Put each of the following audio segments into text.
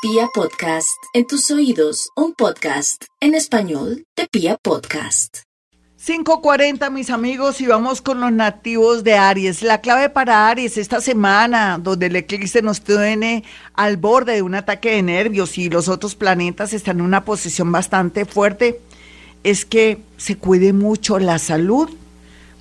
Pia Podcast, en tus oídos, un podcast en español de Pia Podcast. 5.40 mis amigos y vamos con los nativos de Aries. La clave para Aries esta semana, donde el eclipse nos tiene al borde de un ataque de nervios y los otros planetas están en una posición bastante fuerte, es que se cuide mucho la salud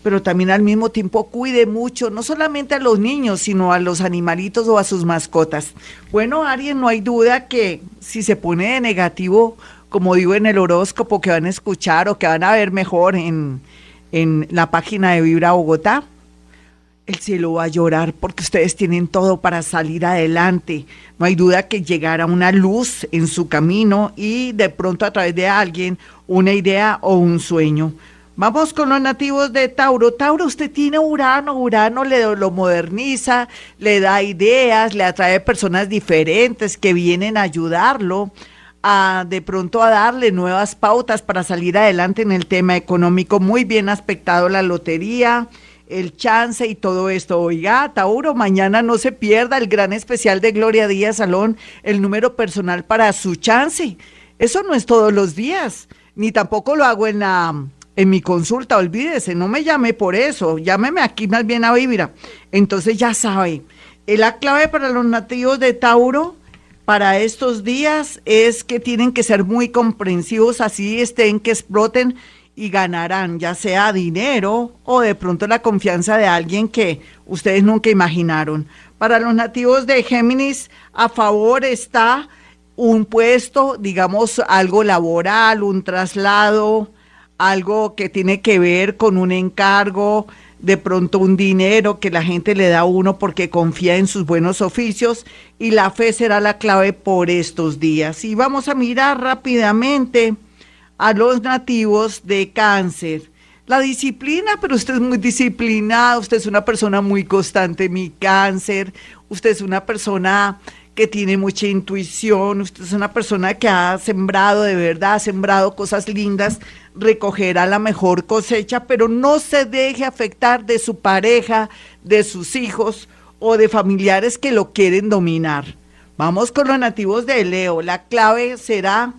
pero también al mismo tiempo cuide mucho, no solamente a los niños, sino a los animalitos o a sus mascotas. Bueno, Aries, no hay duda que si se pone de negativo, como digo en el horóscopo que van a escuchar o que van a ver mejor en, en la página de Vibra Bogotá, el cielo va a llorar porque ustedes tienen todo para salir adelante. No hay duda que llegará una luz en su camino y de pronto a través de alguien una idea o un sueño. Vamos con los nativos de Tauro. Tauro, usted tiene Urano, Urano le lo moderniza, le da ideas, le atrae personas diferentes que vienen a ayudarlo a de pronto a darle nuevas pautas para salir adelante en el tema económico. Muy bien aspectado la lotería, el chance y todo esto. Oiga, Tauro, mañana no se pierda el gran especial de Gloria Díaz Salón, el número personal para su chance. Eso no es todos los días, ni tampoco lo hago en la en mi consulta, olvídese, no me llame por eso, llámeme aquí más bien a Vibra. Entonces ya sabe, eh, la clave para los nativos de Tauro para estos días es que tienen que ser muy comprensivos, así estén que exploten y ganarán, ya sea dinero o de pronto la confianza de alguien que ustedes nunca imaginaron. Para los nativos de Géminis, a favor está un puesto, digamos, algo laboral, un traslado, algo que tiene que ver con un encargo, de pronto un dinero que la gente le da a uno porque confía en sus buenos oficios y la fe será la clave por estos días. Y vamos a mirar rápidamente a los nativos de cáncer. La disciplina, pero usted es muy disciplinado, usted es una persona muy constante, mi cáncer, usted es una persona que tiene mucha intuición, usted es una persona que ha sembrado de verdad, ha sembrado cosas lindas, recogerá la mejor cosecha, pero no se deje afectar de su pareja, de sus hijos o de familiares que lo quieren dominar. Vamos con los nativos de Leo. La clave será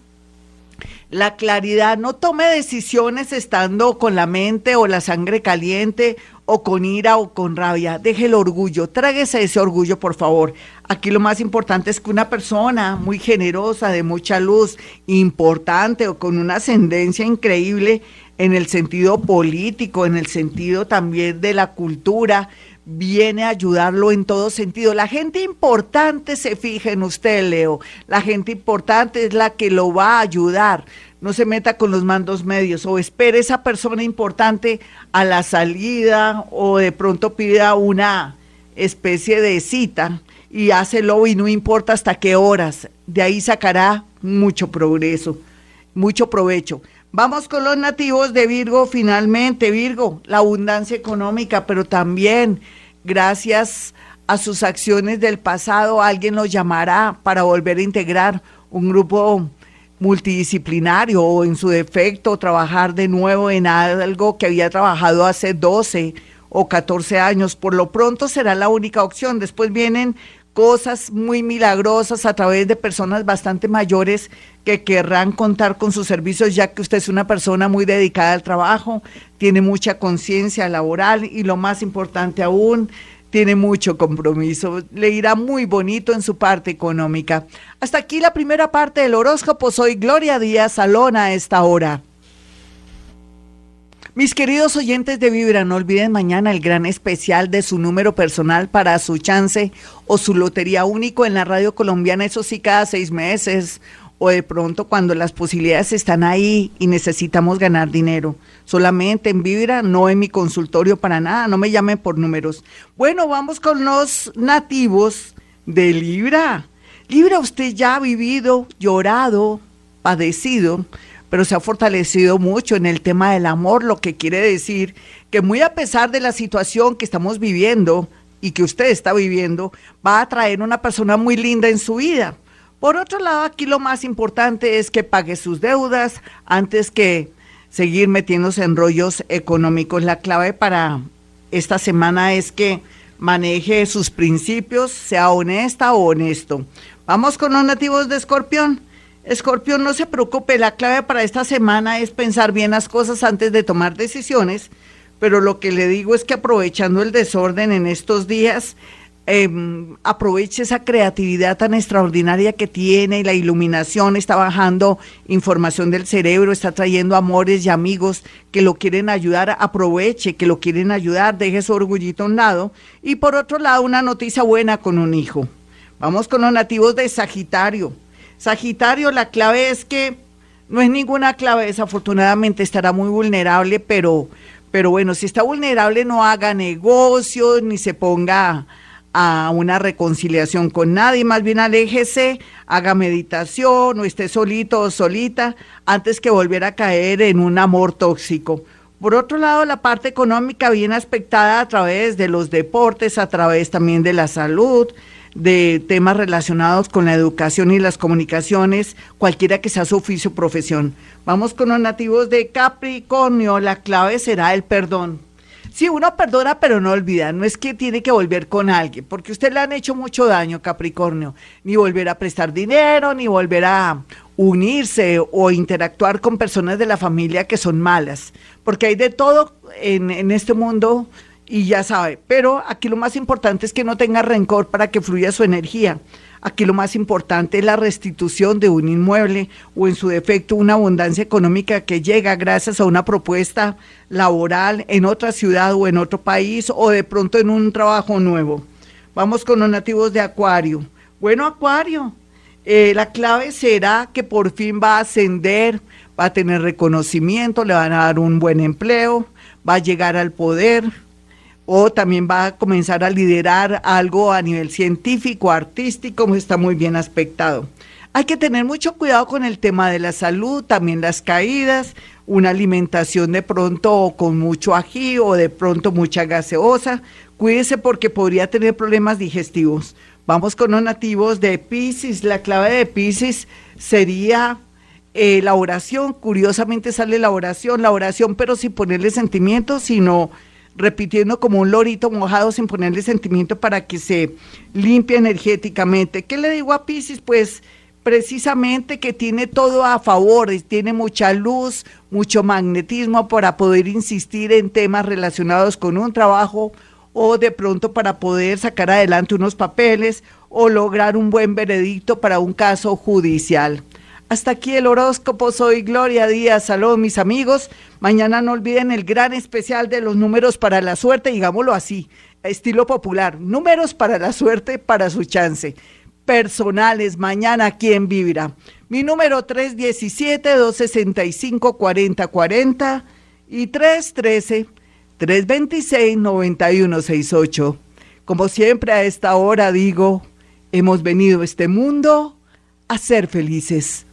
la claridad. No tome decisiones estando con la mente o la sangre caliente o con ira o con rabia. Deje el orgullo, tráguese ese orgullo, por favor. Aquí lo más importante es que una persona muy generosa, de mucha luz, importante o con una ascendencia increíble en el sentido político, en el sentido también de la cultura, viene a ayudarlo en todo sentido. La gente importante se fija en usted, Leo. La gente importante es la que lo va a ayudar no se meta con los mandos medios o espere esa persona importante a la salida o de pronto pida una especie de cita y hácelo y no importa hasta qué horas. De ahí sacará mucho progreso, mucho provecho. Vamos con los nativos de Virgo finalmente. Virgo, la abundancia económica, pero también gracias a sus acciones del pasado alguien los llamará para volver a integrar un grupo multidisciplinario o en su defecto trabajar de nuevo en algo que había trabajado hace 12 o 14 años. Por lo pronto será la única opción. Después vienen cosas muy milagrosas a través de personas bastante mayores que querrán contar con sus servicios, ya que usted es una persona muy dedicada al trabajo, tiene mucha conciencia laboral y lo más importante aún, tiene mucho compromiso, le irá muy bonito en su parte económica. Hasta aquí la primera parte del horóscopo. Soy Gloria Díaz Salón a esta hora. Mis queridos oyentes de Vibra, no olviden mañana el gran especial de su número personal para su chance o su lotería único en la radio colombiana, eso sí, cada seis meses o de pronto cuando las posibilidades están ahí y necesitamos ganar dinero. Solamente en Vibra, no en mi consultorio para nada, no me llamen por números. Bueno, vamos con los nativos de Libra. Libra, usted ya ha vivido, llorado, padecido, pero se ha fortalecido mucho en el tema del amor, lo que quiere decir que muy a pesar de la situación que estamos viviendo y que usted está viviendo, va a traer una persona muy linda en su vida por otro lado, aquí lo más importante es que pague sus deudas antes que seguir metiéndose en rollos económicos. La clave para esta semana es que maneje sus principios, sea honesta o honesto. Vamos con los nativos de Escorpión. Escorpión, no se preocupe, la clave para esta semana es pensar bien las cosas antes de tomar decisiones, pero lo que le digo es que aprovechando el desorden en estos días, Em, aproveche esa creatividad tan extraordinaria que tiene y la iluminación está bajando información del cerebro, está trayendo amores y amigos que lo quieren ayudar, aproveche que lo quieren ayudar, deje su orgullito a un lado. Y por otro lado, una noticia buena con un hijo. Vamos con los nativos de Sagitario. Sagitario, la clave es que no es ninguna clave, desafortunadamente estará muy vulnerable, pero, pero bueno, si está vulnerable no haga negocios ni se ponga a una reconciliación con nadie, más bien aléjese, haga meditación o esté solito o solita antes que volver a caer en un amor tóxico. Por otro lado, la parte económica bien aspectada a través de los deportes, a través también de la salud, de temas relacionados con la educación y las comunicaciones, cualquiera que sea su oficio o profesión. Vamos con los nativos de Capricornio, la clave será el perdón. Sí, uno perdona, pero no olvida. No es que tiene que volver con alguien, porque usted le han hecho mucho daño, Capricornio. Ni volver a prestar dinero, ni volver a unirse o interactuar con personas de la familia que son malas. Porque hay de todo en, en este mundo y ya sabe. Pero aquí lo más importante es que no tenga rencor para que fluya su energía. Aquí lo más importante es la restitución de un inmueble o en su defecto una abundancia económica que llega gracias a una propuesta laboral en otra ciudad o en otro país o de pronto en un trabajo nuevo. Vamos con los nativos de Acuario. Bueno, Acuario, eh, la clave será que por fin va a ascender, va a tener reconocimiento, le van a dar un buen empleo, va a llegar al poder o también va a comenzar a liderar algo a nivel científico, artístico, está muy bien aspectado. Hay que tener mucho cuidado con el tema de la salud, también las caídas, una alimentación de pronto con mucho ají o de pronto mucha gaseosa. Cuídese porque podría tener problemas digestivos. Vamos con los nativos de Pisces. La clave de Pisces sería eh, la oración. Curiosamente sale la oración, la oración, pero sin ponerle sentimientos, sino repitiendo como un lorito mojado sin ponerle sentimiento para que se limpie energéticamente. ¿Qué le digo a Pisces? Pues precisamente que tiene todo a favor, tiene mucha luz, mucho magnetismo para poder insistir en temas relacionados con un trabajo o de pronto para poder sacar adelante unos papeles o lograr un buen veredicto para un caso judicial. Hasta aquí el horóscopo. Soy Gloria Díaz. Saludos, mis amigos. Mañana no olviden el gran especial de los números para la suerte, digámoslo así, estilo popular. Números para la suerte, para su chance. Personales, mañana, ¿quién vivirá? Mi número 317-265-4040 y 313-326-9168. Como siempre a esta hora digo, hemos venido a este mundo a ser felices